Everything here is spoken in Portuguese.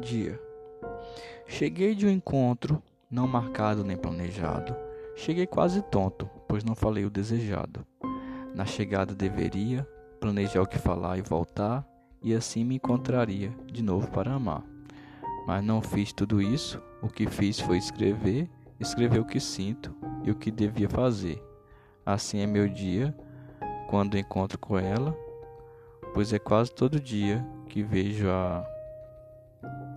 Dia. Cheguei de um encontro, não marcado nem planejado. Cheguei quase tonto, pois não falei o desejado. Na chegada deveria planejar o que falar e voltar, e assim me encontraria de novo para amar. Mas não fiz tudo isso, o que fiz foi escrever, escrever o que sinto e o que devia fazer. Assim é meu dia quando encontro com ela, pois é quase todo dia que vejo a Thank you.